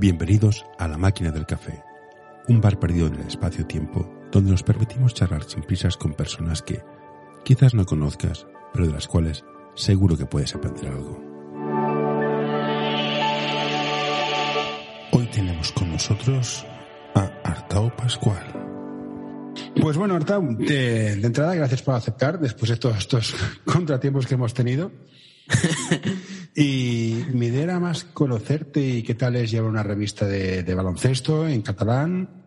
Bienvenidos a La Máquina del Café, un bar perdido en el espacio-tiempo donde nos permitimos charlar sin prisas con personas que quizás no conozcas, pero de las cuales seguro que puedes aprender algo. Hoy tenemos con nosotros a Artao Pascual. Pues bueno, Artao, de, de entrada, gracias por aceptar después de todos estos contratiempos que hemos tenido. y mi idea era más conocerte y qué tal es llevar una revista de, de baloncesto en catalán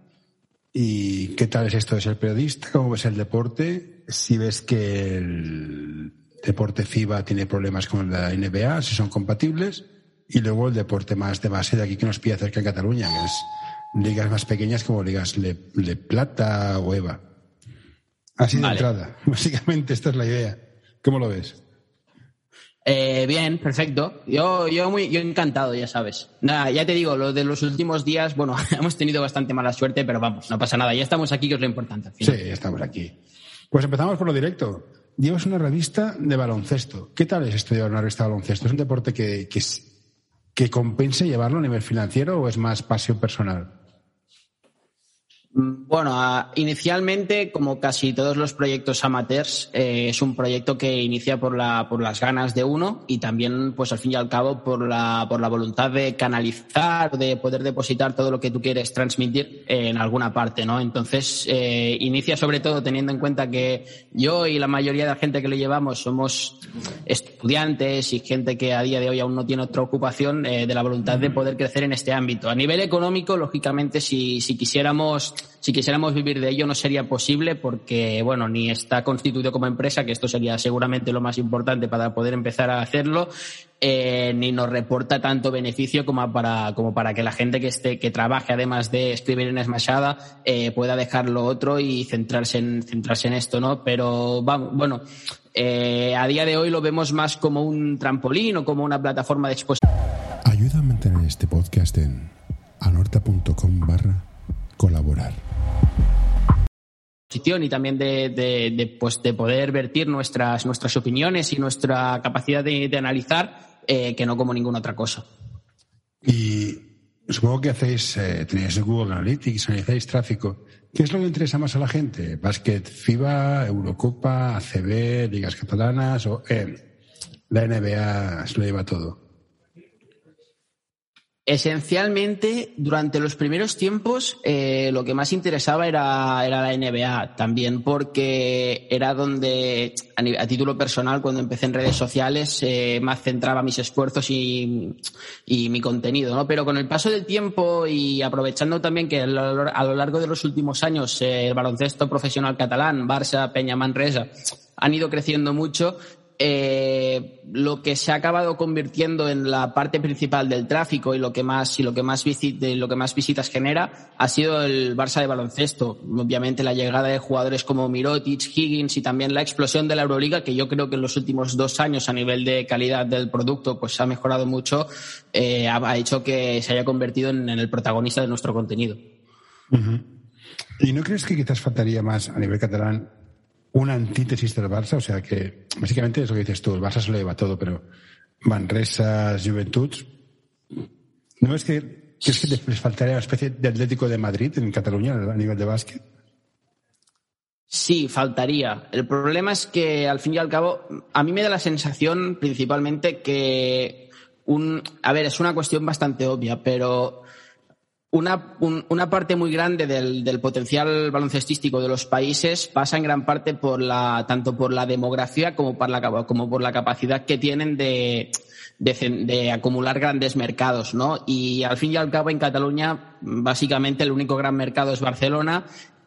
y qué tal es esto de ser periodista, cómo ves el deporte, si ves que el deporte FIBA tiene problemas con la NBA, si son compatibles, y luego el deporte más de base de aquí que nos pilla cerca en Cataluña, que es ligas más pequeñas como ligas Le, Le Plata o EVA. Así de Vale. entrada. Básicamente esta es la idea. ¿Cómo lo ves? Eh, bien, perfecto. Yo, yo muy, yo encantado, ya sabes. Nada, ya te digo, lo de los últimos días, bueno, hemos tenido bastante mala suerte, pero vamos, no pasa nada. Ya estamos aquí, que es lo importante. al Sí, final. ya estamos aquí. Pues empezamos por lo directo. Llevas una revista de baloncesto. ¿Qué tal es llevar una revista de baloncesto? ¿Es un deporte que, que, que compense llevarlo a nivel financiero o es más pasión personal? Mm, Bueno, inicialmente, como casi todos los proyectos amateurs, eh, es un proyecto que inicia por, la, por las ganas de uno y también, pues al fin y al cabo, por la, por la voluntad de canalizar, de poder depositar todo lo que tú quieres transmitir en alguna parte, ¿no? Entonces, eh, inicia sobre todo teniendo en cuenta que yo y la mayoría de la gente que lo llevamos somos estudiantes y gente que a día de hoy aún no tiene otra ocupación, eh, de la voluntad de poder crecer en este ámbito. A nivel económico, lógicamente, si, si quisiéramos si quisiéramos vivir de ello no sería posible porque, bueno, ni está constituido como empresa, que esto sería seguramente lo más importante para poder empezar a hacerlo, eh, ni nos reporta tanto beneficio como para, como para que la gente que esté, que trabaje además de escribir en Smashada, eh, pueda dejar lo otro y centrarse en, centrarse en esto, ¿no? Pero, vamos, bueno, eh, a día de hoy lo vemos más como un trampolín o como una plataforma de exposición. Ayuda a mantener este podcast en anorta.com barra colaborar. y también de, de, de, pues de poder vertir nuestras, nuestras opiniones y nuestra capacidad de, de analizar eh, que no como ninguna otra cosa. Y supongo que hacéis, eh, tenéis Google Analytics, analizáis tráfico. ¿Qué es lo que interesa más a la gente? ¿Básquet FIBA, Eurocopa, ACB, ligas catalanas o eh, la NBA se lo lleva todo? Esencialmente, durante los primeros tiempos, eh, lo que más interesaba era, era la NBA, también porque era donde, a, título personal, cuando empecé en redes sociales, eh, más centraba mis esfuerzos y, y mi contenido, ¿no? Pero con el paso del tiempo y aprovechando también que a lo, a lo largo de los últimos años eh, el baloncesto profesional catalán, Barça, Peña, Manresa, han ido creciendo mucho, eh, lo que se ha acabado convirtiendo en la parte principal del tráfico y lo que más y lo que más lo que más visitas genera ha sido el Barça de baloncesto. Obviamente la llegada de jugadores como Mirotic, Higgins y también la explosión de la Euroliga, que yo creo que en los últimos dos años a nivel de calidad del producto pues ha mejorado mucho, eh, ha, hecho que se haya convertido en el protagonista de nuestro contenido. ¿Y no crees que quizás faltaría más a nivel catalán una antítesis del Barça? O sea, que básicamente es lo que dices tú, el Barça se lo lleva todo, pero Manresa, Juventuds, ¿no es que crees que les faltaría una especie de Atlético de Madrid en Cataluña a nivel de básquet? Sí, faltaría. El problema es que, al fin y al cabo, a mí me da la sensación principalmente que un. A ver, es una cuestión bastante obvia, pero una, un- una parte muy grande del, del potencial baloncestístico de los países pasa en gran parte por la, tanto por la demografía como por la, como por la capacidad que tienen de, de, de acumular grandes mercados, ¿no? Y al fin y al cabo en Cataluña, básicamente el único gran mercado es Barcelona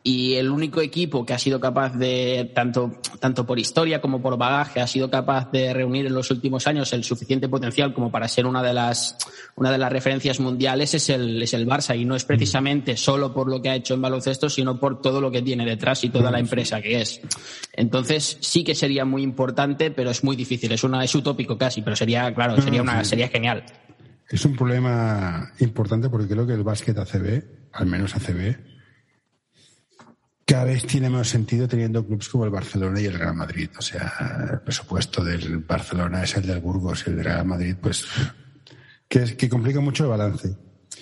y el único equipo que ha sido capaz de, tanto, tanto por historia como por bagaje, ha sido capaz de reunir en los últimos años el suficiente potencial como para ser una de las, una de las referencias mundiales es el, es el Barça. Y no es precisamente solo por lo que ha hecho en baloncesto, sino por todo lo que tiene detrás y toda la empresa que es. Entonces, sí que sería muy importante, pero es muy difícil. Es una, es utópico casi, pero sería, claro, sería una, sería genial. Es un problema importante porque creo que el básquet ACB, al menos ACB, cada vez tiene menos sentido teniendo clubes como el Barcelona y el Real Madrid. O sea, el presupuesto del Barcelona es el del Burgos y el del Real Madrid, pues, que, es- que complica mucho el balance.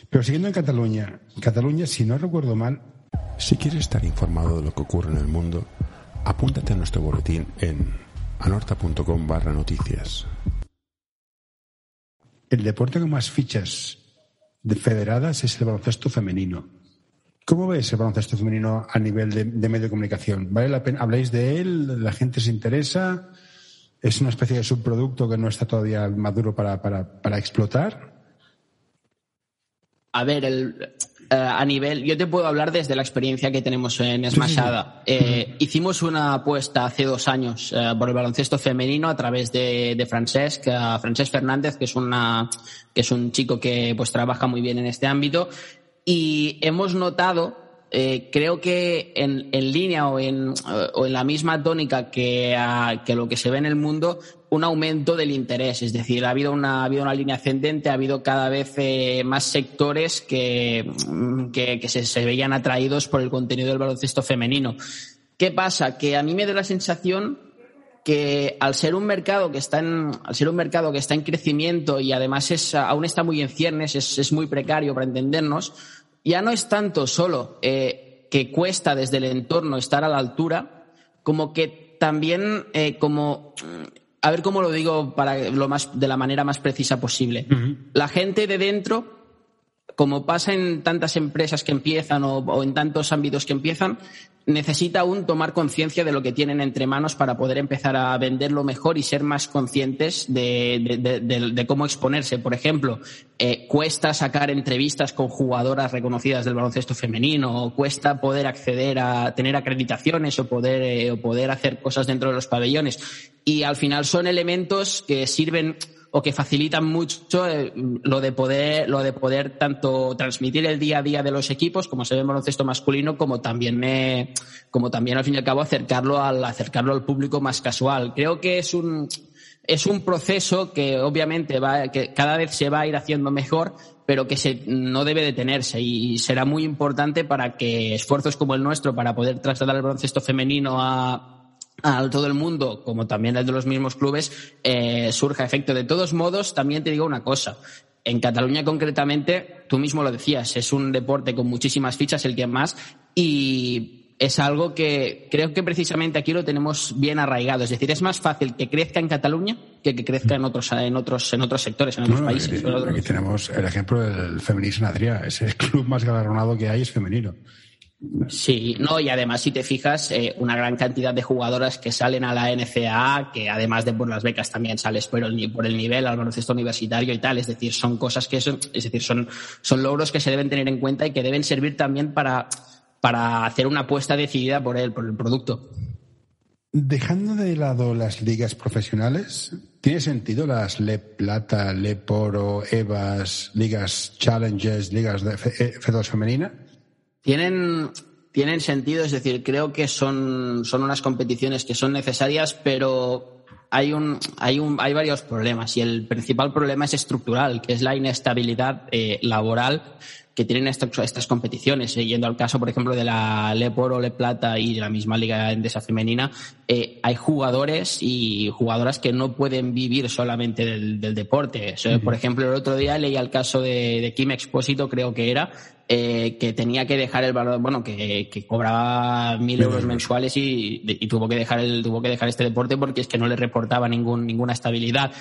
Pero siguiendo en Cataluña, Cataluña, si no recuerdo mal. Si quieres estar informado de lo que ocurre en el mundo, apúntate a nuestro boletín en anorta.com barra noticias. El deporte con más fichas de federadas es el baloncesto femenino. ¿Cómo ves el baloncesto femenino a nivel de, medio de comunicación? ¿Vale la pena? ¿Habláis de él? ¿La gente se interesa? ¿Es una especie de subproducto que no está todavía maduro para, para explotar? A ver, el, eh, a nivel, yo te puedo hablar desde la experiencia que tenemos en Esmasada. Eh, hicimos una apuesta hace dos años eh, por el baloncesto femenino a través de, de Francesc, Francesc Fernández, que es una, que es un chico que pues trabaja muy bien en este ámbito. Y hemos notado eh, creo que en, en línea o en, o en, la misma tónica que, que, lo que se ve en el mundo, un aumento del interés. Es decir, ha habido una, ha habido una línea ascendente, ha habido cada vez eh, más sectores que, que, que se, se, veían atraídos por el contenido del baloncesto femenino. ¿Qué pasa? Que a mí me da la sensación que al ser un mercado que está en, al ser un mercado que está en crecimiento y además es, aún está muy en ciernes, es, es muy precario para entendernos, ya no es tanto solo eh, que cuesta desde el entorno estar a la altura, como que también eh, como a ver cómo lo digo para lo más de la manera más precisa posible. La gente de dentro como pasa en tantas empresas que empiezan o, en tantos ámbitos que empiezan, necesita aún tomar conciencia de lo que tienen entre manos para poder empezar a venderlo mejor y ser más conscientes de, cómo exponerse. Por ejemplo, eh, cuesta sacar entrevistas con jugadoras reconocidas del baloncesto femenino, cuesta poder acceder a tener acreditaciones o poder, eh, o poder hacer cosas dentro de los pabellones. Y al final son elementos que sirven o que facilitan mucho eh, lo de poder, lo de poder tanto transmitir el día a día de los equipos, como se ve en baloncesto masculino, como también eh, como también al fin y al cabo acercarlo al, acercarlo al público más casual. Creo que es un, es un proceso que obviamente va, que cada vez se va a ir haciendo mejor, pero que se, no debe detenerse y será muy importante para que esfuerzos como el nuestro para poder trasladar el baloncesto femenino a, a todo el mundo, como también el de los mismos clubes, eh, surja efecto. De todos modos, también te digo una cosa. En Cataluña concretamente, tú mismo lo decías, es un deporte con muchísimas fichas, el que más, y es algo que creo que precisamente aquí lo tenemos bien arraigado. Es decir, es más fácil que crezca en Cataluña que que crezca en otros, en otros, en otros sectores, en otros países. Aquí, tenemos el ejemplo del feminismo en Adrià. Es el club más galardonado que hay es femenino. Sí, no, y además, si te fijas, eh, una gran cantidad de jugadoras que salen a la NCAA, que además de por las becas también sales por el, por el nivel al baloncesto universitario y tal, es decir, son cosas que son, es decir, son, son logros que se deben tener en cuenta y que deben servir también para, para hacer una apuesta decidida por el, por el producto. Dejando de lado las ligas profesionales, ¿tiene sentido las Le Plata, Le Poro, EVAS, ligas Challenges, ligas de fe, eh, femenina? Tienen, tienen sentido, es decir, creo que son, son unas competiciones que son necesarias, pero hay, un, hay, un, hay varios problemas y el principal problema es estructural, que es la inestabilidad eh, laboral que tienen estas, competiciones. Eh, yendo al caso, por ejemplo, de la Le Poro, Le Plata y de la misma Liga Endesa Femenina, eh, hay jugadores y jugadoras que no pueden vivir solamente del, deporte. Por ejemplo, el otro día leí el caso de, de Kim Expósito, creo que era, eh, que tenía que dejar el valor, bueno, que, que cobraba mil euros mensuales y, y, tuvo que dejar el, tuvo que dejar este deporte porque es que no le reportaba ningún, ninguna estabilidad.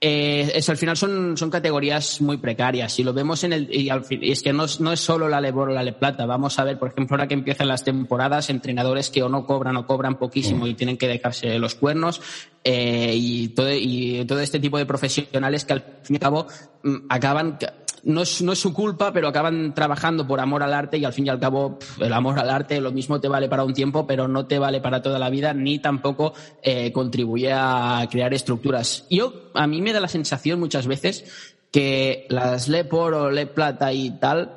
Eh, es, al final son, son categorías muy precarias. Si lo vemos en el, y, al fin, y es que no, no, es solo la Lebor o la Le Plata. Vamos a ver, por ejemplo, ahora que empiezan las temporadas, entrenadores que o no cobran o cobran poquísimo mm. y tienen que dejarse los cuernos, eh, y, todo, y todo este tipo de profesionales que al fin y al cabo mm, acaban no es, no es su culpa, pero acaban trabajando por amor al arte y al fin y al cabo el amor al arte lo mismo te vale para un tiempo, pero no te vale para toda la vida ni tampoco eh, contribuye a crear estructuras. Yo, a mí me da la sensación muchas veces que las Le Por o Le Plata y tal,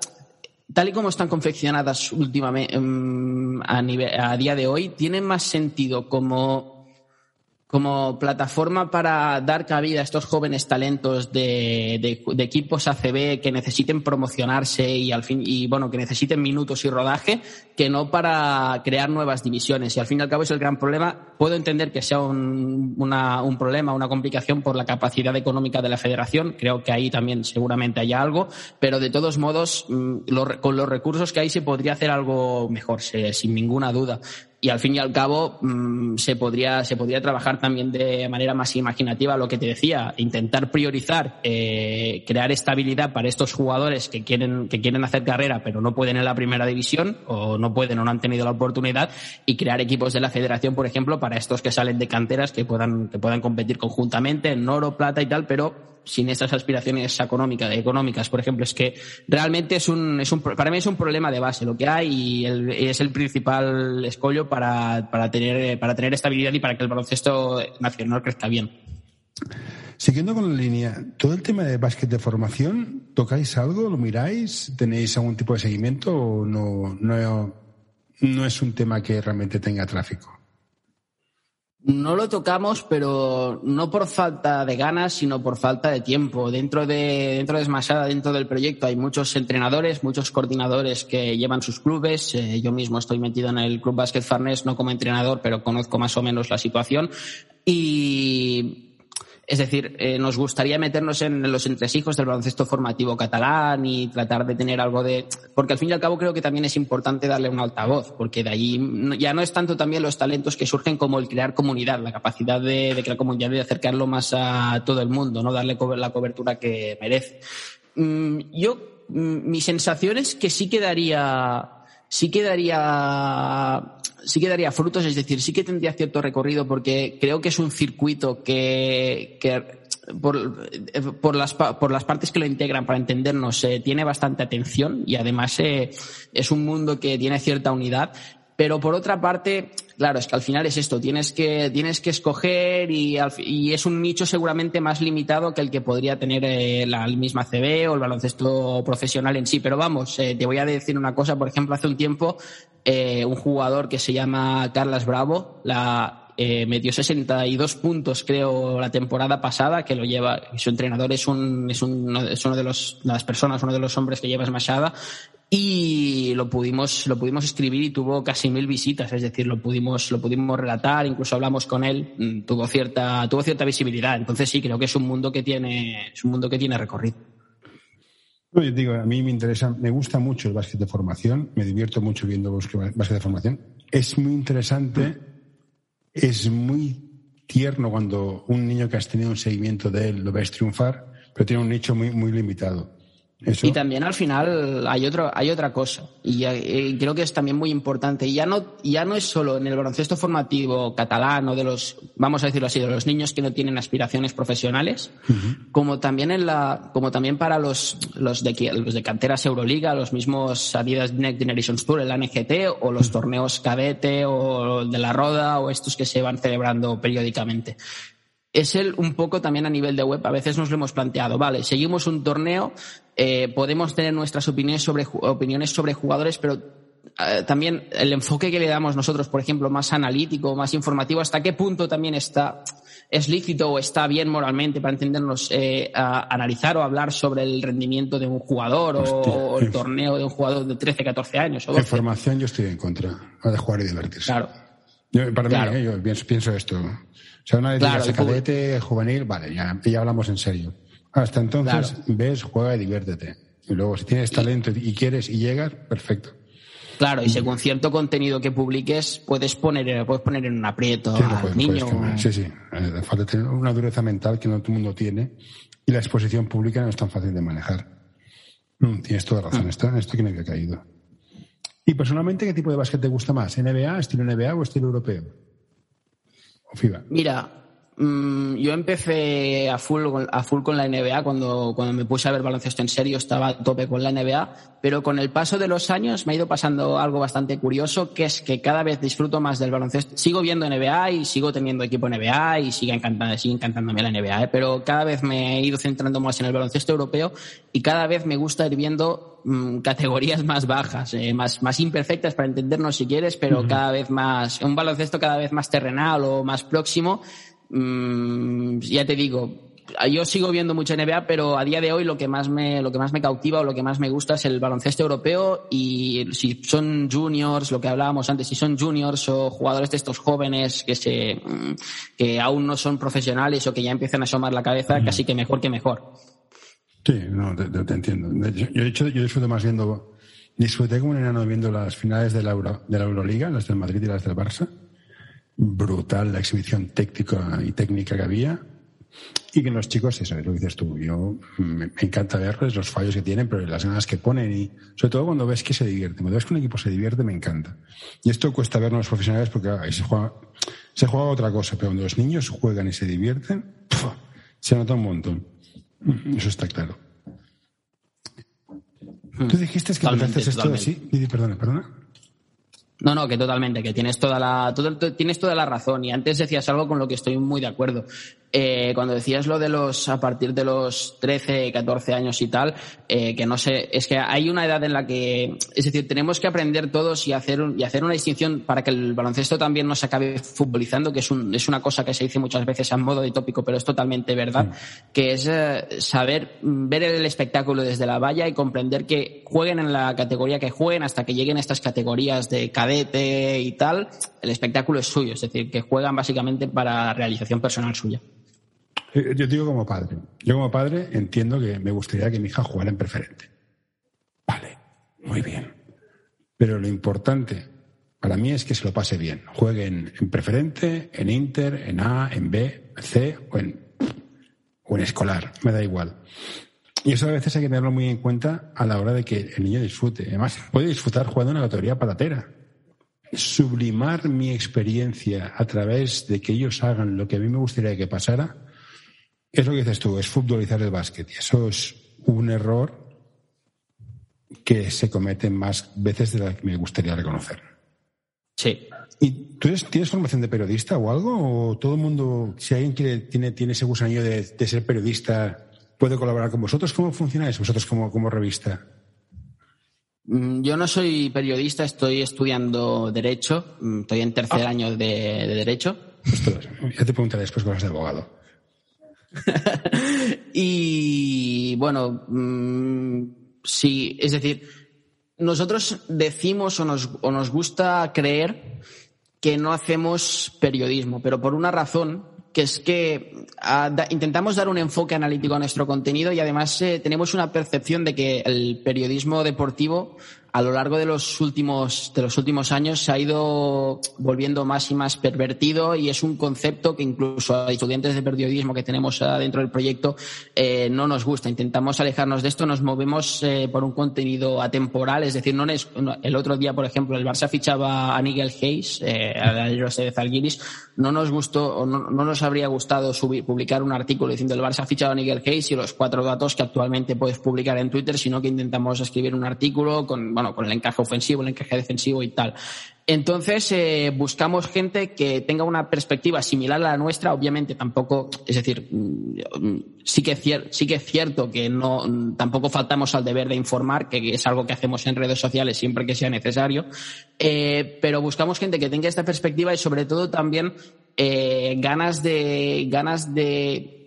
tal y como están confeccionadas últimamente mm, a, a día de hoy, tienen más sentido como como plataforma para dar cabida a estos jóvenes talentos de, equipos ACB que necesiten promocionarse y al fin y bueno que necesiten minutos y rodaje que no para crear nuevas divisiones. Y al fin y al cabo es el gran problema. Puedo entender que sea un, un problema, una complicación por la capacidad económica de la federación. Creo que ahí también seguramente haya algo. Pero de todos modos, mm, con los recursos que hay se podría hacer algo mejor, sin ninguna duda y al fin y al cabo mm, se, podría, se podría trabajar también de manera más imaginativa lo que te decía, intentar priorizar, eh, crear estabilidad para estos jugadores que quieren, que quieren hacer carrera pero no pueden en la primera división o pueden o no han tenido la oportunidad y crear equipos de la federación, por ejemplo, para estos que salen de canteras que puedan, que puedan competir conjuntamente en oro, plata y tal, pero sin esas aspiraciones económicas, por ejemplo, es que realmente es un, es un, para mí es un problema de base lo que hay y es el principal escollo para, para, tener, para tener estabilidad y para que el baloncesto nacional crezca bien. Siguiendo con la línea, todo el tema de básquet de formación, ¿tocáis algo? ¿Lo miráis? ¿Tenéis algún tipo de seguimiento o no, no es un tema que realmente tenga tráfico? No lo tocamos, pero no por falta de ganas, sino por falta de tiempo. Dentro de, dentro dentro del proyecto, hay muchos entrenadores, muchos coordinadores que llevan sus clubes. Eh, yo mismo estoy metido en el Club Basket Farnés, no como entrenador, pero conozco más o menos la situación. Y es decir, eh, nos gustaría meternos en los entresijos del baloncesto formativo catalán y tratar de tener algo de... Porque al fin y al cabo creo que también es importante darle un altavoz, porque de allí ya no es tanto también los talentos que surgen como el crear comunidad, la capacidad de, crear comunidad y de acercarlo más a todo el mundo, no darle la cobertura que merece. Mm, yo, mm, mi sensación es que sí quedaría sí quedaría sí que daría frutos, es decir, sí que tendría cierto recorrido porque creo que es un circuito que, que por, por, las, por las partes que lo integran, para entendernos, eh, tiene bastante atención y además eh, es un mundo que tiene cierta unidad. Pero por otra parte, claro, es que al final es esto, tienes que, tienes que escoger y, y es un nicho seguramente más limitado que el que podría tener eh, la misma CB o el baloncesto profesional en sí. Pero vamos, eh, te voy a decir una cosa, por ejemplo, hace un tiempo eh, un jugador que se llama Carlas Bravo, la, eh, metió 62 puntos, creo, la temporada pasada, que lo lleva, su entrenador es, un, es, un, es uno de los, las personas, uno de los hombres que lleva Smashada, y lo pudimos, lo pudimos escribir y tuvo casi mil visitas, es decir, lo pudimos, lo pudimos relatar, incluso hablamos con él, mm, tuvo cierta, tuvo cierta visibilidad. Entonces sí, creo que es un mundo que tiene, es un mundo que tiene recorrido. Yo digo, a mí me interesa, me gusta mucho el básquet de formación, me divierto mucho viendo básquet de formación. Es muy interesante, es muy tierno cuando un niño que has tenido un seguimiento de él lo ves triunfar, pero tiene un nicho muy, muy limitado. Y también al final hay otro, hay otra cosa. Y, eh, creo que es también muy importante. Y ya no, ya no es solo en el baloncesto formativo catalán o de los, vamos a decirlo así, de los niños que no tienen aspiraciones profesionales, como también en la, como también para los, los de, los de canteras Euroliga, los mismos Adidas Next Generations Tour, el ANGT o los torneos cadete o de la Roda o estos que se van celebrando periódicamente es el un poco también a nivel de web. A veces nos lo hemos planteado, vale, seguimos un torneo, eh, podemos tener nuestras opiniones sobre, opiniones sobre jugadores, pero eh, también el enfoque que le damos nosotros, por ejemplo, más analítico, más informativo, hasta qué punto también está, es lícito o está bien moralmente para entendernos, eh, analizar o hablar sobre el rendimiento de un jugador o, el torneo de un jugador de 13, 14 años. O Información yo estoy en contra, de jugar y divertirse. Claro. Para mí, ¿eh? yo pienso, esto. O sea, una vez claro, cadete, juvenil, vale, ya, ya hablamos en serio. Hasta entonces ves, juega y diviértete. Y luego, si tienes talento y quieres y llegas, perfecto. Claro, y según cierto contenido que publiques, puedes poner, puedes poner en un aprieto al niño. sí, sí. Eh, falta tener una dureza mental que no todo el mundo tiene. Y la exposición pública no es tan fácil de manejar. Mm, tienes toda razón. Mm. Esto, esto tiene que caído. Y personalmente, ¿qué tipo de básquet te gusta más? ¿NBA, estilo NBA o estilo europeo? Mira, mm, yo empecé a full, a full con la NBA cuando, cuando me puse a ver baloncesto en serio, estaba a tope con la NBA, pero con el paso de los años me ha ido pasando algo bastante curioso, que es que cada vez disfruto más del baloncesto. Sigo viendo NBA y sigo teniendo equipo NBA y sigue, encantando, sigue encantándome la NBA, ¿eh? pero cada vez me he ido centrando más en el baloncesto europeo y cada vez me gusta ir viendo Mm, categorías más bajas, eh, más, más imperfectas para entendernos si quieres, pero cada vez más, un baloncesto cada vez más terrenal o más próximo. Mm, ya te digo, yo sigo viendo mucha NBA, pero a día de hoy lo que más me, lo que más me cautiva o lo que más me gusta es el baloncesto europeo y si son juniors, lo que hablábamos antes, si son juniors o jugadores de estos jóvenes que se, mm, que aún no son profesionales o que ya empiezan a asomar la cabeza, casi que mejor que mejor. Sí, no, te, entiendo. Yo, he hecho, yo disfruto más viendo, disfruté como un enano viendo las finales de la, Euro, de la Euroliga, las del Madrid y las del Barça. Brutal la exhibición técnica y técnica que había y que los chicos, eso es lo que dices tú, yo me, encanta verles los fallos que tienen, pero las ganas que ponen y sobre todo cuando ves que se divierten. Cuando ves que un equipo se divierte, me encanta. Y esto cuesta verlo los profesionales porque ahí se juega, se juega otra cosa, pero cuando los niños juegan y se divierten, se nota un montón. Eso está claro. Hmm. Tú dijiste que haces esto así. Perdona, perdona. No, no, que totalmente, que tienes toda la, tienes toda la razón. Y antes decías algo con lo que estoy muy de acuerdo. Eh, cuando decías lo de los a partir de los 13, 14 años y tal, eh, que no sé, es que hay una edad en la que, es decir, tenemos que aprender todos y hacer, y hacer una distinción para que el baloncesto también no se acabe futbolizando, que es, un, es una cosa que se dice muchas veces a modo de tópico, pero es totalmente verdad, que es eh, saber ver el espectáculo desde la valla y comprender que jueguen en la categoría que jueguen hasta que lleguen a estas categorías de cadete y tal, el espectáculo es suyo, es decir, que juegan básicamente para realización personal suya. Eh, yo digo como padre. Yo como padre entiendo que me gustaría que mi hija jugara en preferente. Vale, muy bien. Pero lo importante para mí es que se lo pase bien. Juegue en, preferente, en Inter, en A, en B, C o en, o en escolar. Me da igual. Y eso a veces hay que tenerlo muy en cuenta a la hora de que el niño disfrute. Además, puede disfrutar jugando en una categoría patatera. Sublimar mi experiencia a través de que ellos hagan lo que a mí me gustaría que pasara es lo que dices tú, es futbolizar el básquet. Y eso es un error que se comete más veces de la que me gustaría reconocer. Sí. ¿Y tú tienes formación de periodista o algo? ¿O todo el mundo, si alguien quiere, tiene, tiene ese gusanillo de, ser periodista, puede colaborar con vosotros? ¿Cómo funciona eso vosotros como, como revista? Mm, yo no soy periodista, estoy estudiando Derecho, mm, estoy en tercer ah. año de, Derecho. ya te preguntaré después cosas de abogado. y bueno, mm, sí, es decir, nosotros decimos o nos, o nos gusta creer que no hacemos periodismo, pero por una razón que es que ah, intentamos dar un enfoque analítico a nuestro contenido y además eh, tenemos una percepción de que el periodismo deportivo a lo largo de los últimos de los últimos años se ha ido volviendo más y más pervertido y es un concepto que incluso a estudiantes de periodismo que tenemos dentro del proyecto eh, no nos gusta. Intentamos alejarnos de esto, nos movemos eh, por un contenido atemporal, es decir, no es, el otro día, por ejemplo, el Barça fichaba a Nigel Hayes, eh, a de Zalgiris, no nos gustó o no, no, nos habría gustado subir, publicar un artículo diciendo el Barça ha fichado a Nigel Hayes y los cuatro datos que actualmente puedes publicar en Twitter, sino que intentamos escribir un artículo con con el encaje ofensivo, el encaje defensivo y tal. Entonces, eh, buscamos gente que tenga una perspectiva similar a la nuestra. Obviamente, tampoco, es decir, mm, sí que, sí que es cierto que no, tampoco faltamos al deber de informar, que es algo que hacemos en redes sociales siempre que sea necesario. Eh, pero buscamos gente que tenga esta perspectiva y, sobre todo, también eh, ganas de, ganas de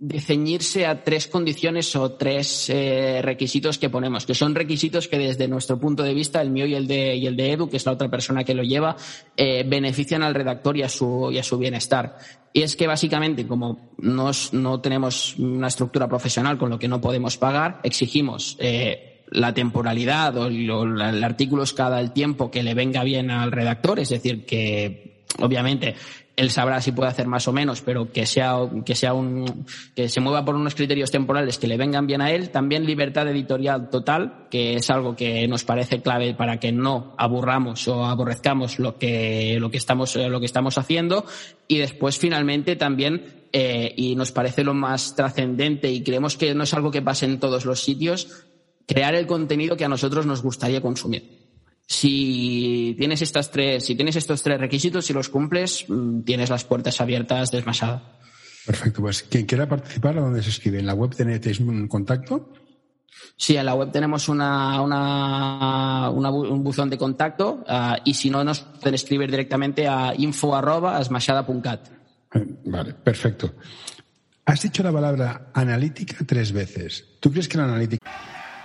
de ceñirse a tres condiciones o tres eh, requisitos que ponemos, que son requisitos que desde nuestro punto de vista, el mío y el de, y el de Edu, que es la otra persona que lo lleva, eh, benefician al redactor y a su, y a su bienestar. Y es que básicamente, como nos, no tenemos una estructura profesional con lo que no podemos pagar, exigimos eh, la temporalidad o, el artículo cada el tiempo que le venga bien al redactor, es decir, que obviamente él sabrá si puede hacer más o menos, pero que sea, que sea un, que se mueva por unos criterios temporales que le vengan bien a él. También libertad editorial total, que es algo que nos parece clave para que no aburramos o aborrezcamos lo que, lo que estamos, lo que estamos haciendo. Y después, finalmente, también, eh, y nos parece lo más trascendente y creemos que no es algo que pase en todos los sitios, crear el contenido que a nosotros nos gustaría consumir si tienes estas tres, si tienes estos tres requisitos, si los cumples, mm, tienes las puertas abiertas desmasada. Perfecto, pues quien quiera participar, ¿a dónde se escribe? ¿En la web tenéis un contacto? Sí, en la web tenemos una, una, un buzón de contacto ah, y si no nos pueden escribir directamente a info.esmashada.cat. Eh, vale, perfecto. Has dicho la palabra analítica tres veces. ¿Tú crees que la analítica...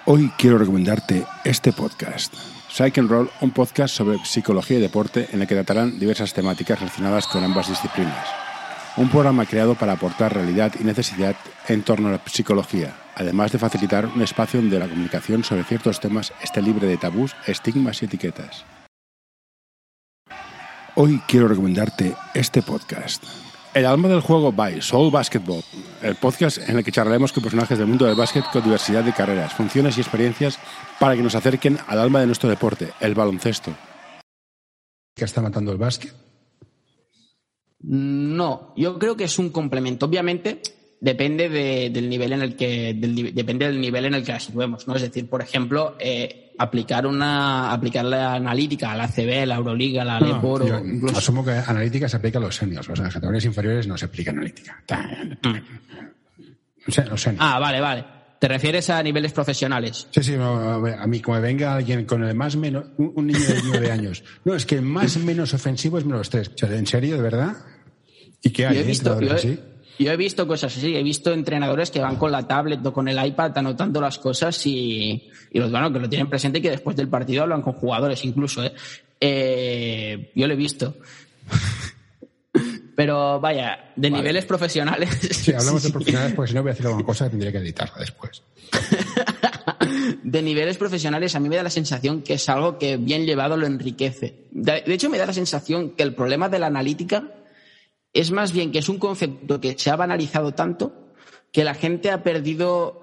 Hoy quiero recomendarte este podcast. And Roll, un podcast sobre psicología y deporte en el que tratarán diversas temáticas relacionadas con ambas disciplinas. Un programa creado para aportar realidad y necesidad en torno a la psicología, además de facilitar un espacio donde la comunicación sobre ciertos temas esté libre de tabús, estigmas y etiquetas. Hoy quiero recomendarte este podcast. El alma del juego by Soul Basketball, el podcast en el que charlaremos con personajes del mundo del básquet con diversidad de carreras, funciones y experiencias para que nos acerquen al alma de nuestro deporte, el baloncesto. ¿Qué está matando el básquet? No, yo creo que es un complemento. Obviamente, depende del nivel en el que depende del nivel en el que la situemos, ¿no? Es decir, por ejemplo, eh, aplicar una aplicar la analítica a la CB, la Euroliga, la Leporo. Asumo que analítica se aplica a los seniors, o sea, en las categorías inferiores no se aplica analítica. Ah, vale, vale. ¿Te refieres a niveles profesionales? Sí, sí, a mí como venga alguien con el más menos, un, niño de nueve años. No, es que el más menos ofensivo es menos tres. ¿en serio, de verdad? ¿Y qué hay? Yo he visto, yo he visto cosas así, he visto entrenadores que van con la tablet o con el iPad anotando las cosas y, los bueno, que lo tienen presente y que después del partido hablan con jugadores incluso. ¿eh? Eh, yo lo he visto. Pero vaya, de niveles profesionales. Sí, hablamos de profesionales porque si no voy a decir alguna cosa que tendría que editarla después. de niveles profesionales a mí me da la sensación que es algo que bien llevado lo enriquece. De hecho, me da la sensación que el problema de la analítica es más bien que es un concepto que se ha banalizado tanto que la gente ha perdido,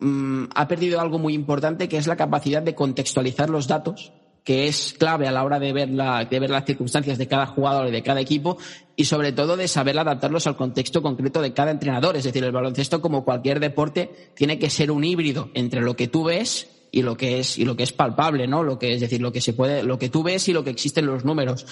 mm, ha perdido algo muy importante que es la capacidad de contextualizar los datos que es clave a la hora de ver, la, de ver las circunstancias de cada jugador y de cada equipo y sobre todo de saber adaptarlos al contexto concreto de cada entrenador. Es decir, el baloncesto, como cualquier deporte, tiene que ser un híbrido entre lo que tú ves y lo que es y lo que es palpable, ¿no? Lo que es decir, lo que se puede, lo que tú ves y lo que existe en los números.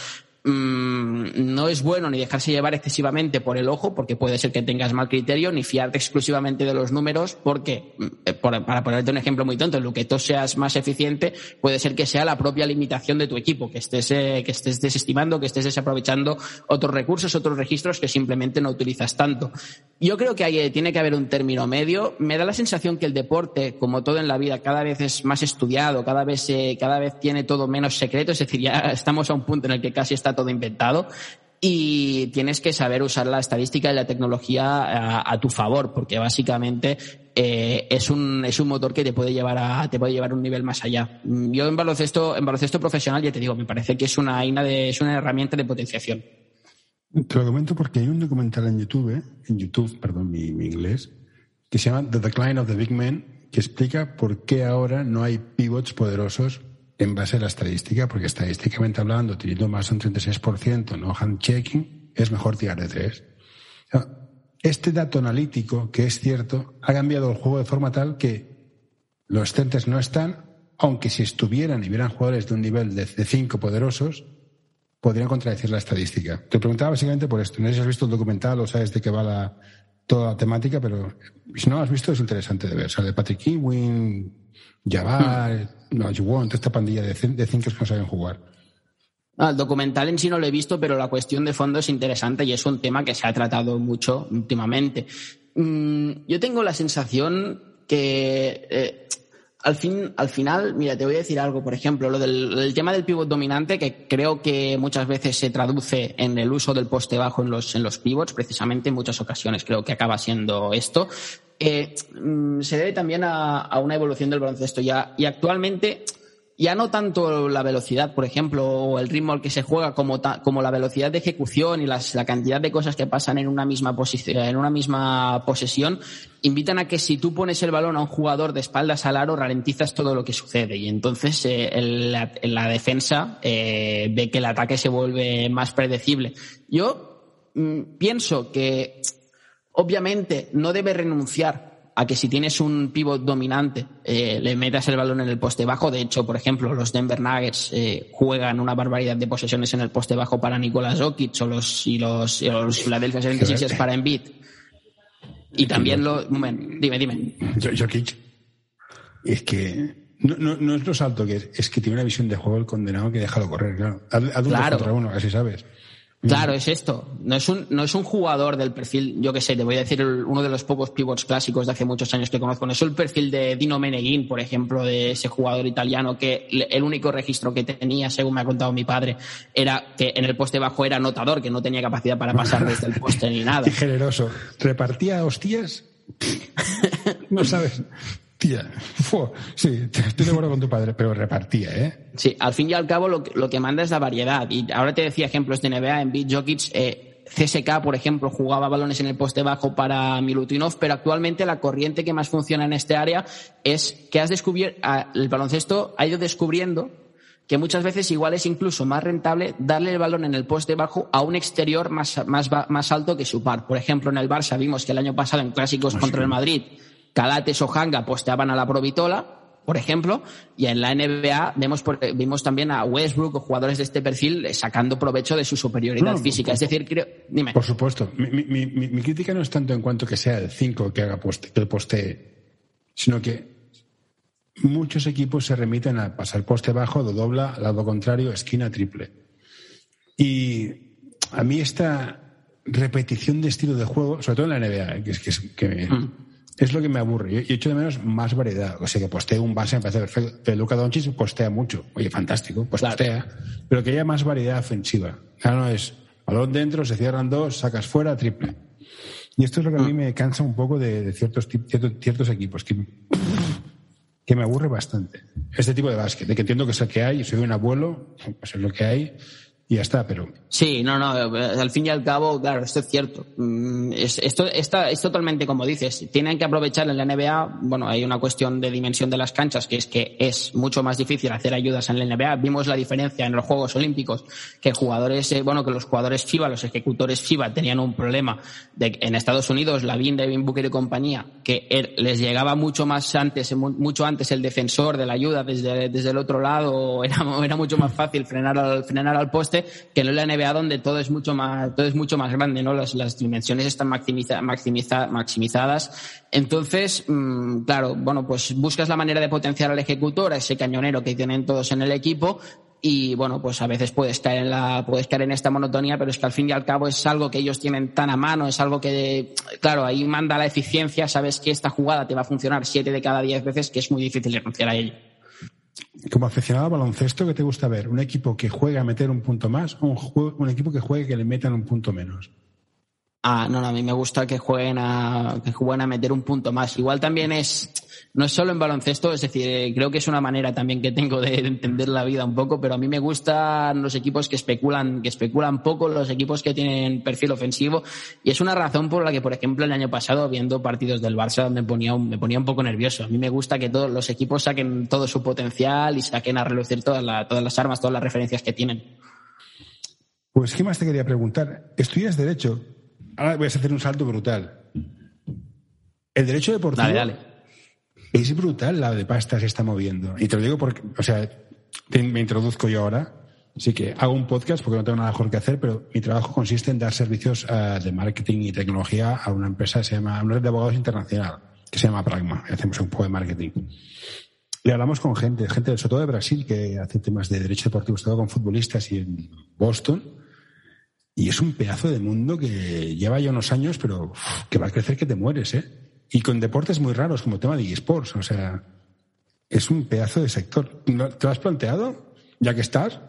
Mm, no es bueno ni dejarse llevar excesivamente por el ojo, porque puede ser que tengas mal criterio, ni fiarte exclusivamente de los números, porque, mm, para ponerte un ejemplo muy tonto, en lo que tú seas más eficiente, puede ser que sea la propia limitación de tu equipo, que estés, eh, que estés desestimando, que estés desaprovechando otros recursos, otros registros que simplemente no utilizas tanto. Yo creo que hay, eh, tiene que haber un término medio. Me da la sensación que el deporte, como todo en la vida, cada vez es más estudiado, cada vez, eh, cada vez tiene todo menos secreto, es decir, ya estamos a un punto en el que casi está todo inventado y tienes que saber usar la estadística y la tecnología a, tu favor, porque básicamente eh, es, un, es un motor que te puede llevar a, te puede llevar un nivel más allá. Yo en baloncesto, en baloncesto profesional, ya te digo, me parece que es una, de, es una herramienta de potenciación. Te lo comento porque hay un documental en YouTube, en YouTube, perdón, mi, mi inglés, que se llama The Decline of the Big Men, que explica por qué ahora no hay pivots poderosos en base a la estadística, porque estadísticamente hablando, teniendo más de un 36% no hand-checking, es mejor tirar de tres. Este dato analítico, que es cierto, ha cambiado el juego de forma tal que los centers no están, aunque si estuvieran y vieran jugadores de un nivel de cinco poderosos, podrían contradecir la estadística. Te preguntaba básicamente por esto. No sé si has visto el documental o sabes de qué va la, toda la temática, pero si no lo has visto es interesante de ver. O sea, de Patrick Ewing, Jabbar, no, toda esta pandilla de, de que no saben jugar. Ah, el documental en sí no lo he visto, pero la cuestión de fondo es interesante y es un tema que se ha tratado mucho últimamente. Mm, yo tengo la sensación que eh, al, fin, al final, mira, te voy a decir algo, por ejemplo, lo del tema del pivot dominante, que creo que muchas veces se traduce en el uso del poste bajo en los, en los pivots, precisamente en muchas ocasiones creo que acaba siendo esto. Eh, mm, se debe también a, una evolución del baloncesto ya, y actualmente ya no tanto la velocidad, por ejemplo, o el ritmo al que se juega, como, la velocidad de ejecución y las, la cantidad de cosas que pasan en una misma posición, en una misma posesión, invitan a que si tú pones el balón a un jugador de espaldas al aro, ralentizas todo lo que sucede. Y entonces eh, la, defensa eh, ve que el ataque se vuelve más predecible. Yo mm, pienso que obviamente no debe renunciar a que si tienes un pivot dominante eh, le metas el balón en el poste bajo. De hecho, por ejemplo, los Denver Nuggets eh, juegan una barbaridad de posesiones en el poste bajo para Nicolás Jokic o los, y los, y los Philadelphia 76ers para Embiid. Y también lo... dime, dime. Jokic es que no, no, no, es lo salto que es, es que tiene una visión de juego el condenado que déjalo correr, claro. Haz, un claro. contra uno, así sabes. Claro, es esto. No es un, no es un jugador del perfil, yo que sé, te voy a decir uno de los pocos pivots clásicos de hace muchos años que conozco. No es el perfil de Dino Meneghin, por ejemplo, de ese jugador italiano que el único registro que tenía, según me ha contado mi padre, era que en el poste bajo era anotador, que no tenía capacidad para pasar desde el poste ni nada. Qué generoso. ¿Repartía hostias? no sabes. Tía, sí, estoy de acuerdo con tu padre, pero repartía, ¿eh? Sí, al fin y al cabo lo, lo que manda es la variedad. Y ahora te decía ejemplos de NBA, en Beat Jokic, eh, CSK, por ejemplo, jugaba balones en el poste bajo para Milutinov, pero actualmente la corriente que más funciona en este área es que has descubierto, el baloncesto ha ido descubriendo que muchas veces igual es incluso más rentable darle el balón en el poste bajo a un exterior más, más, más alto que su par. Por ejemplo, en el Barça vimos que el año pasado en clásicos ah, contra el Madrid Calates o Hanga posteaban a la Provitola, por ejemplo, y en la NBA vemos, vimos también a Westbrook o jugadores de este perfil sacando provecho de su superioridad física. es decir, creo, dime. Por supuesto. Mi, crítica no es tanto en cuanto que sea el 5 que haga poste, que el poste, sino que muchos equipos se remiten a pasar poste bajo, do dobla, lado contrario, esquina triple. Y a mí esta repetición de estilo de juego, sobre todo en la NBA, que es que, que mm es lo que me aburre. Yo, echo de menos más variedad. O sea, que postee un base me parece perfecto. De Luca Doncic postea mucho. Oye, fantástico, pues postea. Pero que haya más variedad ofensiva. Claro, no es balón dentro, se cierran dos, sacas fuera, triple. Y esto es lo que a mí mm. me cansa un poco de, ciertos, ciertos, equipos, que, que me aburre bastante. Este tipo de básquet, de que entiendo que es el que hay, soy un abuelo, pues es lo que hay y ya está, pero. Sí, no, no, al fin y al cabo, claro, esto es cierto. Mm, es, esto está, es totalmente como dices. Tienen que aprovechar en la NBA, bueno, hay una cuestión de dimensión de las canchas, que es que es mucho más difícil hacer ayudas en la NBA. Vimos la diferencia en los Juegos Olímpicos, que jugadores, eh, bueno, que los jugadores FIBA, los ejecutores FIBA tenían un problema de en Estados Unidos, la Vin, Devin Booker y compañía, que er, les llegaba mucho más antes, mucho antes el defensor de la ayuda desde, desde el otro lado, era, era mucho más fácil frenar al, frenar al poste que en la NBA donde todo es mucho más, todo es mucho más grande, ¿no? Las, las dimensiones están maximiza, maximiza, maximizadas. Entonces, mmm, claro, bueno, pues buscas la manera de potenciar al ejecutor, a ese cañonero que tienen todos en el equipo, y bueno, pues a veces puedes caer en la, puedes caer en esta monotonía, pero es que al fin y al cabo es algo que ellos tienen tan a mano, es algo que, claro, ahí manda la eficiencia, sabes que esta jugada te va a funcionar siete de cada diez veces, que es muy difícil renunciar a ello como aficionado al baloncesto, ¿qué te gusta ver? ¿Un equipo que juegue a meter un punto más o un, un equipo que juegue que le metan un punto menos? Ah, no, no, a mí me gusta que jueguen a, que jueguen a meter un punto más. Igual también es, no es solo en baloncesto, es decir, creo que es una manera también que tengo de entender la vida un poco, pero a mí me gustan los equipos que especulan, que especulan poco, los equipos que tienen perfil ofensivo, y es una razón por la que, por ejemplo, el año pasado, viendo partidos del Barça, me ponía, me ponía un poco nervioso. A mí me gusta que todos los equipos saquen todo su potencial y saquen a relucir todas, todas las armas, todas las referencias que tienen. Pues, ¿qué más te quería preguntar? ¿Estudias Derecho? Ahora voy a hacer un salto brutal. El derecho deportivo es brutal la de pasta se está moviendo. Y te lo digo porque, o sea, me introduzco yo ahora. Sí que hago un podcast porque no tengo nada mejor que hacer, pero mi trabajo consiste en dar servicios eh, de marketing y tecnología a una empresa que se llama, una red de abogados internacional, que se llama Pragma. Hacemos un poco de marketing. Y hablamos con gente, gente sobre todo de Brasil, que hace temas de derecho deportivo, todo con futbolistas y en Boston y es un pedazo de mundo que lleva ya unos años, pero que va a crecer que te mueres, ¿eh? Y con deportes muy raros como el tema de eSports, o sea, es un pedazo de sector. ¿Te lo has planteado? Ya que estás.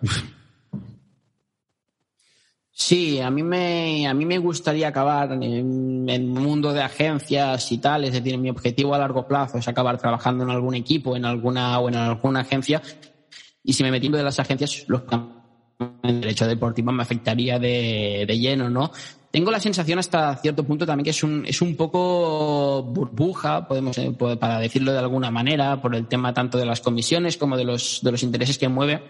Sí, a mí me, a mí me gustaría acabar en el mundo de agencias y tal, es decir, mi objetivo a largo plazo es acabar trabajando en algún equipo, en alguna o en alguna agencia. Y si me metí de las agencias, los el derecho deportivo me afectaría de, de lleno, ¿no? Tengo la sensación hasta cierto punto también que es un, es un poco burbuja, podemos, eh, para decirlo de alguna manera, por el tema tanto de las comisiones como de los, de los intereses que mueve.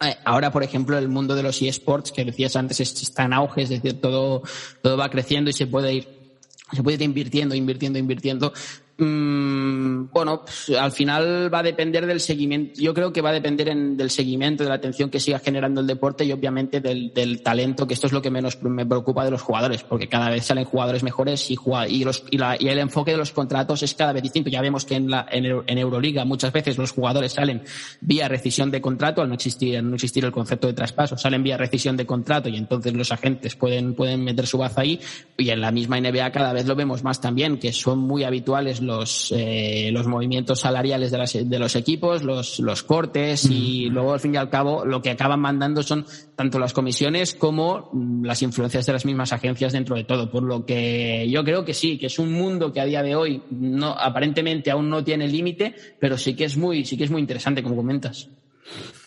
Eh, ahora, por ejemplo, el mundo de los eSports, que decías antes, está en auge, es decir, todo, todo va creciendo y se puede ir se puede ir invirtiendo, invirtiendo, invirtiendo. Mm, bueno, pues, al final va a depender del seguimiento. Yo creo que va a depender del seguimiento, de la atención que siga generando el deporte y obviamente del, talento, que esto es lo que menos me preocupa de los jugadores, porque cada vez salen jugadores mejores y, los, y, la, y el enfoque de los contratos es cada vez distinto. Ya vemos que en, la, en, Euroliga muchas veces los jugadores salen vía rescisión de contrato, al no existir, no existir el concepto de traspaso, salen vía rescisión de contrato y entonces los agentes pueden, pueden meter su baza ahí. Y en la misma NBA cada vez lo vemos más también, que son muy habituales los, eh, los movimientos salariales de, de los equipos, los, los cortes y luego al fin y al cabo lo que acaban mandando son tanto las comisiones como mm, las influencias de las mismas agencias dentro de todo. Por lo que yo creo que sí, que es un mundo que a día de hoy no, aparentemente aún no tiene límite, pero sí que es muy, sí que es muy interesante, como comentas.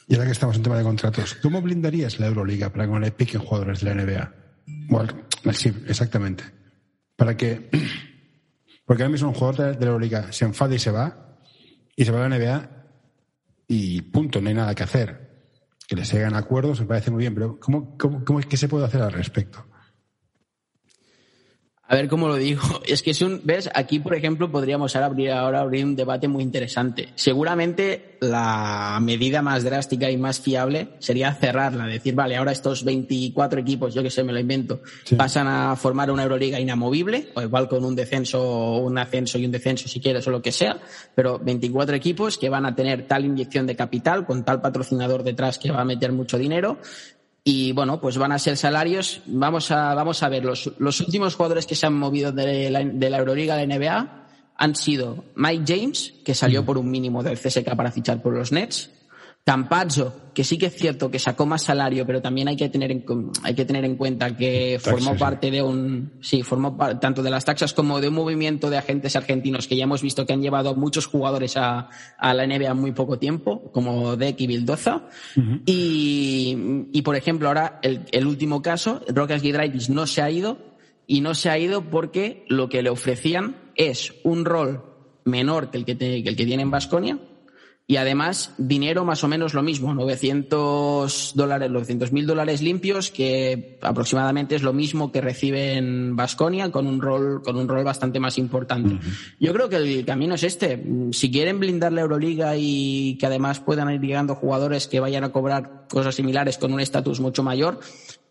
Y ahora que estamos en tema de contratos, ¿cómo blindarías la Euroliga para que le piquen jugadores de la NBA? Bueno, sí, exactamente. Para que porque ahora mismo un jugador de la Euroliga se enfada y se va, y se va a la NBA, y punto, no hay nada que hacer. Que les hagan acuerdos me parece muy bien, pero ¿cómo, cómo, cómo es que se puede hacer al respecto? A ver cómo lo digo. Es que es un, ves, aquí por ejemplo podríamos ahora abrir, ahora abrir un debate muy interesante. Seguramente la medida más drástica y más fiable sería cerrarla, decir, vale, ahora estos 24 equipos, yo que sé, me lo invento, pasan a formar una Euroliga inamovible, o igual con un descenso, un ascenso y un descenso si quieres o lo que sea, pero 24 equipos que van a tener tal inyección de capital, con tal patrocinador detrás que va a meter mucho dinero, y bueno, pues van a ser salarios. Vamos a, vamos a ver, los, los últimos jugadores que se han movido de la, de la Euroliga a la NBA han sido Mike James, que salió por un mínimo del CSK para fichar por los Nets, Campazzo, que sí que es cierto que sacó más salario, pero también hay que tener en, hay que tener en cuenta que formó parte de un, sí, formó tanto de las taxas como de un movimiento de agentes argentinos que ya hemos visto que han llevado muchos jugadores a, a la NBA en muy poco tiempo, como Deck y Bildoza. y, y, por ejemplo, ahora el, el último caso, Rocas Gidraitis no se ha ido y no se ha ido porque lo que le ofrecían es un rol menor que el que, que, el que tiene en Basconia y además dinero más o menos lo mismo, 900 dólares, 900 mil dólares limpios, que aproximadamente es lo mismo que recibe en Basconia con un rol, con un rol bastante más importante. Yo creo que el camino es este. Si quieren blindar la Euroliga y que además puedan ir llegando jugadores que vayan a cobrar cosas similares con un estatus mucho mayor,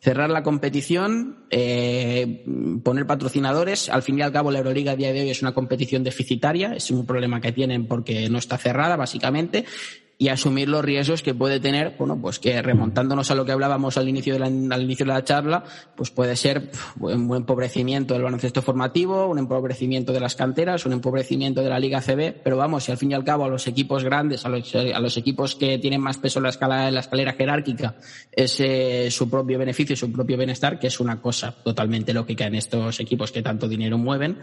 cerrar la competición, eh, poner patrocinadores. Al fin y al cabo, la Euroliga a día de hoy es una competición deficitaria, es un problema que tienen porque no está cerrada, básicamente gente y asumir los riesgos que puede tener, bueno, pues que remontándonos a lo que hablábamos al inicio de la, al inicio de la charla, pues puede ser un empobrecimiento del baloncesto formativo, un empobrecimiento de las canteras, un empobrecimiento de la Liga CB, pero vamos, si al fin y al cabo a los equipos grandes, a los, a los equipos que tienen más peso en la escala, en la escalera jerárquica, es eh, su propio beneficio su propio bienestar, que es una cosa totalmente lógica en estos equipos que tanto dinero mueven,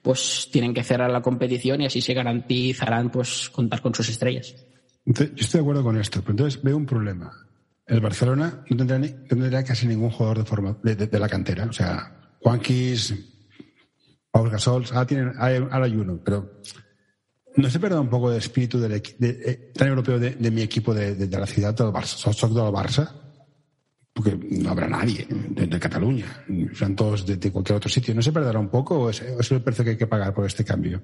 pues tienen que cerrar la competición y así se garantizarán pues contar con sus estrellas yo estoy de acuerdo con esto, pero entonces veo un problema. El Barcelona no tendrá, casi ningún jugador de, forma, de, la cantera. O sea, Juanquis, Paul Gasol, ahora, tienen, ahora hay uno, pero ¿no se pierde un poco de espíritu del, eh, tan europeo de, mi equipo de, la ciudad del Barça? ¿Soy del Barça? Porque no habrá nadie de, Cataluña, son todos de, cualquier otro sitio. ¿No se perderá un poco o es, o es el precio que hay que pagar por este cambio?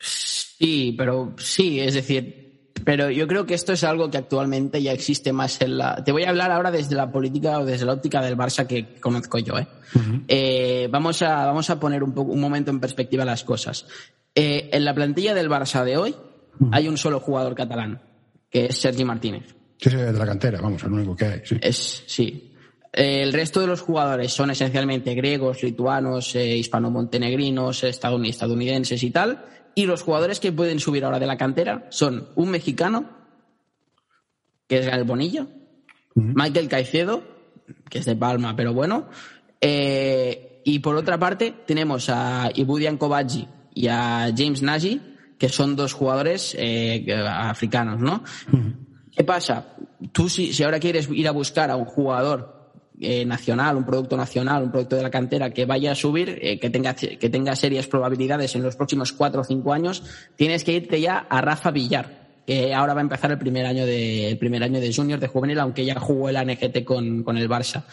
Sí, pero sí, es decir, pero yo creo que esto es algo que actualmente ya existe más en la. Te voy a hablar ahora desde la política o desde la óptica del Barça que conozco yo. ¿eh? eh vamos, a, vamos a poner un, poco, un momento en perspectiva las cosas. Eh, en la plantilla del Barça de hoy hay un solo jugador catalán, que es Sergi Martínez. Sí, de la cantera, vamos, el único que hay. Sí. Es, sí. El resto de los jugadores son esencialmente griegos, lituanos, eh, hispano-montenegrinos, estadounidenses y tal. Y los jugadores que pueden subir ahora de la cantera son un mexicano, que es el Bonillo, Michael Caicedo, que es de Palma, pero bueno. Eh, y por otra parte, tenemos a Ibudian Kovaci y a James Nagy, que son dos jugadores eh, africanos, ¿no? ¿Qué pasa? Tú si, si ahora quieres ir a buscar a un jugador eh, nacional, un producto nacional, un producto de la cantera que vaya a subir, eh, que, tenga, que tenga serias probabilidades en los próximos cuatro o cinco años, tienes que irte ya a Rafa Villar, que ahora va a empezar el primer año de, el primer año de junior, de juvenil, aunque ya jugó el ANGT con, con el Barça.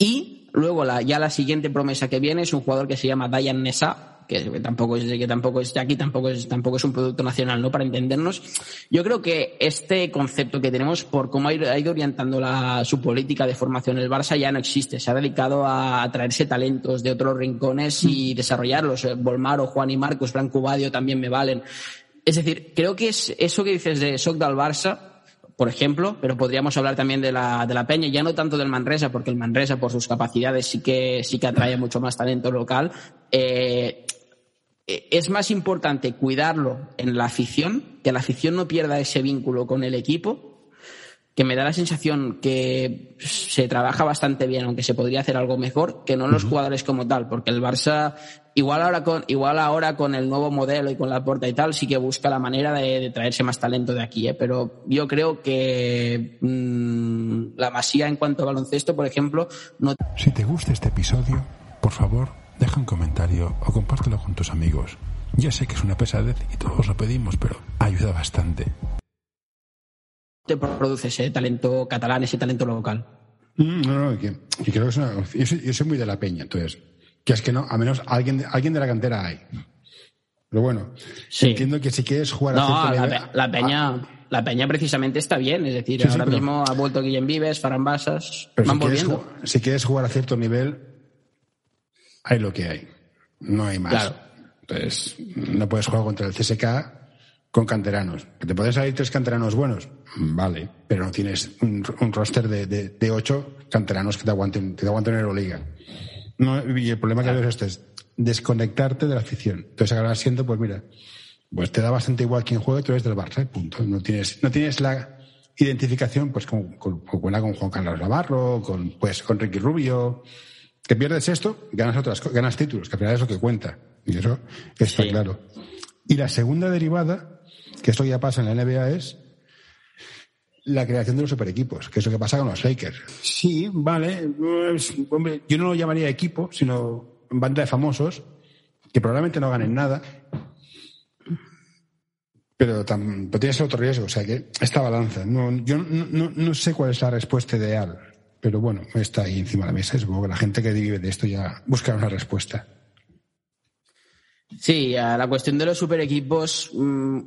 Y luego la, ya la siguiente promesa que viene es un jugador que se llama Dayan Nessa, que tampoco es que tampoco es aquí, tampoco es, tampoco es un producto nacional, ¿no? Para entendernos. Yo creo que este concepto que tenemos por cómo ha ido, orientando la, su política de formación el Barça ya no existe. Se ha dedicado a, traerse talentos de otros rincones y mm. desarrollarlos. Volmaro, Juan y Marcos, Franco Badio también me valen. Es decir, creo que es eso que dices de Soc del Barça, por ejemplo, pero podríamos hablar también de la, de la Peña, ya no tanto del Manresa, porque el Manresa, por sus capacidades, sí que, sí que atrae mucho más talento local. Eh, eh, es más importante cuidarlo en la afición, que la afición no pierda ese vínculo con el equipo, que me da la sensación que se trabaja bastante bien, aunque se podría hacer algo mejor, que no los jugadores como tal, porque el Barça, igual ahora con, igual ahora con el nuevo modelo y con la puerta y tal, sí que busca la manera de, traerse más talento de aquí, ¿eh? pero yo creo que mm, la masía en cuanto a baloncesto, por ejemplo, no. Si te gusta este episodio, por favor, deja un comentario o compártelo con tus amigos. Ya sé que es una pesadez y todos lo pedimos, pero ayuda bastante. Te produce ese talento catalán, ese talento local. Mm, no, no, que, creo que es una, yo, soy, muy de la peña, entonces, que es que no, a menos alguien, alguien de la cantera hay. Pero bueno, entiendo que si quieres jugar a la, la peña. la peña precisamente está bien, es decir, ahora mismo ha vuelto Guillem Vives, Farambasas, van si volviendo. Quieres, si quieres jugar a cierto nivel, hay lo que hay. No hay más. Entonces, no puedes jugar contra el CSK con canteranos. ¿Que te pueden salir tres canteranos buenos? Vale, pero no tienes un, roster de, de, ocho canteranos que te aguanten, que te aguanten en Euroliga. No, y el problema que veo es este, es desconectarte de la afición. Entonces acabarás siendo, pues mira, pues te da bastante igual quién juegue, tú eres del Barça, punto. No tienes, no tienes la identificación, pues con, con, con, con Juan Carlos Navarro, con, pues, con Ricky Rubio, que pierdes esto, ganas otras ganas títulos, que al final es lo que cuenta. Y eso está claro. Y la segunda derivada, que esto ya pasa en la NBA, es la creación de los super equipos, que es lo que pasa con los Lakers. Sí, vale. hombre, yo no lo llamaría equipo, sino banda de famosos, que probablemente no ganen nada, pero, tan, tienes otro riesgo. O sea que esta balanza. No, yo no, no sé cuál es la respuesta ideal pero bueno, está ahí encima de la mesa. Supongo que la gente que vive de esto ya busca una respuesta. Sí, a la cuestión de los super equipos, mm,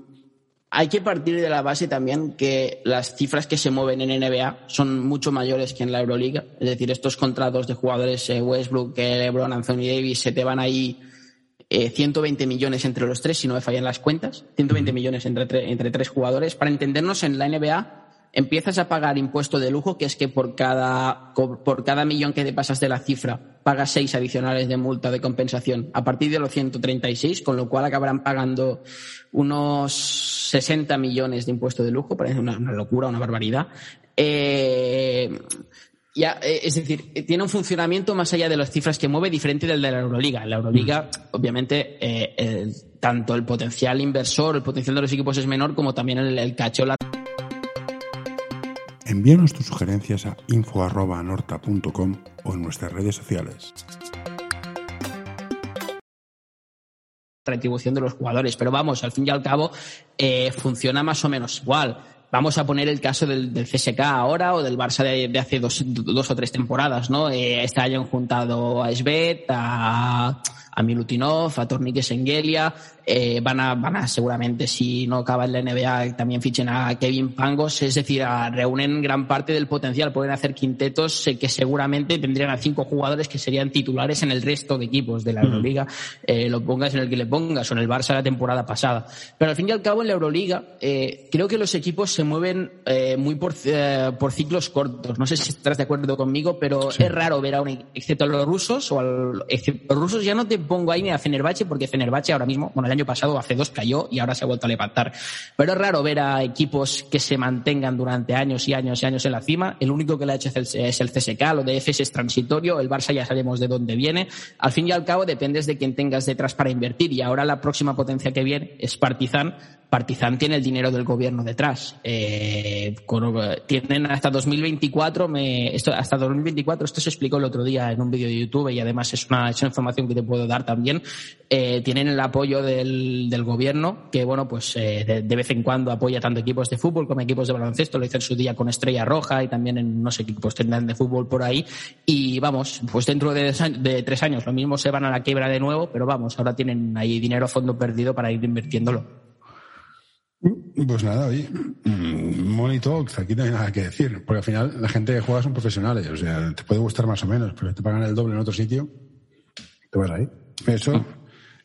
hay que partir de la base también que las cifras que se mueven en NBA son mucho mayores que en la Euroliga. Es decir, estos contratos de jugadores eh, Westbrook, LeBron, Anthony Davis, se te van ahí 120 eh, millones entre los tres, si no me fallan las cuentas. 120 millones entre, entre tres jugadores. Para entendernos, en la NBA empiezas a pagar impuesto de lujo, que es que por cada, por cada millón que te pasas de la cifra, pagas seis adicionales de multa de compensación a partir de los 136, con lo cual acabarán pagando unos 60 millones de impuesto de lujo, parece una, locura, una barbaridad. Eh, ya, eh, es decir, tiene un funcionamiento más allá de las cifras que mueve diferente del de la Euroliga. En la Euroliga, obviamente, eh, tanto el potencial inversor, el potencial de los equipos es menor, como también el, el cacho. Envíanos tus sugerencias a info.anorta.com o en nuestras redes sociales. Retribución de los jugadores, pero vamos, al fin y al cabo, eh, funciona más o menos igual. Vamos a poner el caso del, CSK ahora o del Barça de, hace dos, o tres temporadas, ¿no? Eh, este año han juntado a Svet, a, a Milutinov, a Tornique Sengelia, eh, van, a, van a seguramente, si no acaba en la NBA, también fichen a Kevin Pangos, es decir, reúnen gran parte del potencial, pueden hacer quintetos que seguramente tendrían a cinco jugadores que serían titulares en el resto de equipos de la. Euroliga, eh, lo pongas en el que le pongas, o en el Barça la temporada pasada. Pero al fin y al cabo en la Euroliga, eh, creo que los equipos se mueven eh, muy por, por ciclos cortos. No sé si estás de acuerdo conmigo, pero es raro ver a un, excepto a los rusos, o a los, excepto los rusos ya no te pongo ahí a Fenerbahce, porque Fenerbahce ahora mismo, bueno, el año pasado hace dos cayó y ahora se ha vuelto a levantar. Pero es raro ver a equipos que se mantengan durante años y años y años en la cima. El único que le ha hecho es el CSK, lo de FS es transitorio, el Barça ya sabemos de dónde viene. Al fin y al cabo dependes de quién tengas detrás para invertir y ahora la próxima potencia que viene es Partizan Partizan tiene el dinero del gobierno detrás. Eh, tienen hasta 2024, me, esto, hasta 2024, esto se explicó el otro día en un vídeo de YouTube y además es una, es una información que te puedo dar también. Eh, tienen el apoyo del, del, gobierno, que bueno, pues eh, de, vez en cuando apoya tanto equipos de fútbol como equipos de baloncesto, lo hizo en su día con Estrella Roja y también en unos equipos tendrán de fútbol por ahí. Y vamos, pues dentro de, de tres años lo mismo se van a la quiebra de nuevo, pero vamos, ahora tienen ahí dinero fondo perdido para ir invirtiéndolo. Pues nada, oye, mm, Money aquí no hay nada que decir, porque al final la gente que juega son profesionales, o sea, te puede gustar más o menos, pero te pagan el doble en otro sitio, te vas ahí. Eso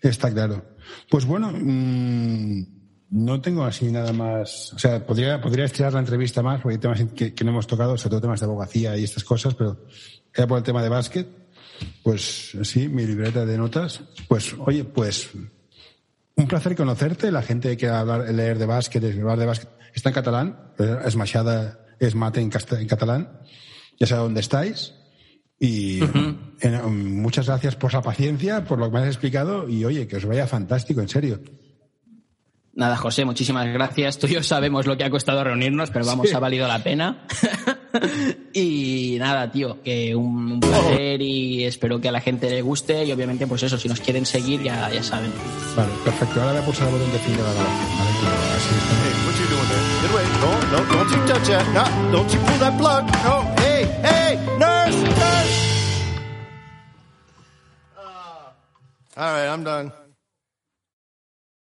está claro. Pues bueno, mmm, no tengo así nada más, o sea, podría, podría estirar la entrevista más, porque hay temas que, que no hemos tocado, sobre todo temas de abogacía y estas cosas, pero queda por el tema de básquet, pues sí, mi libreta de notas, pues oye, pues un placer conocerte. La gente que hablar, leer de básquet, hablar de básquet, está en catalán. Es machada, es mate en, en catalán. Ya sé dónde estáis. Y uh -huh. muchas gracias por la paciencia, por lo que me has explicado. Y oye, que os vaya fantástico, en serio. Nada, José, muchísimas gracias. Tú y yo sabemos lo que ha costado reunirnos, pero vamos, sí. ha valido la pena. y nada, tío, que un, un, placer y espero que a la gente le guste. Y obviamente, pues eso, si nos quieren seguir, ya, ya saben. Vale, perfecto. Ahora voy a pulsar el botón de fin de la grabación. Vale, claro, así está. Hey, what you doing there? Get away. No, no, don't you touch that. No, don't you pull that plug. No, hey, hey, Uh, all right, I'm done.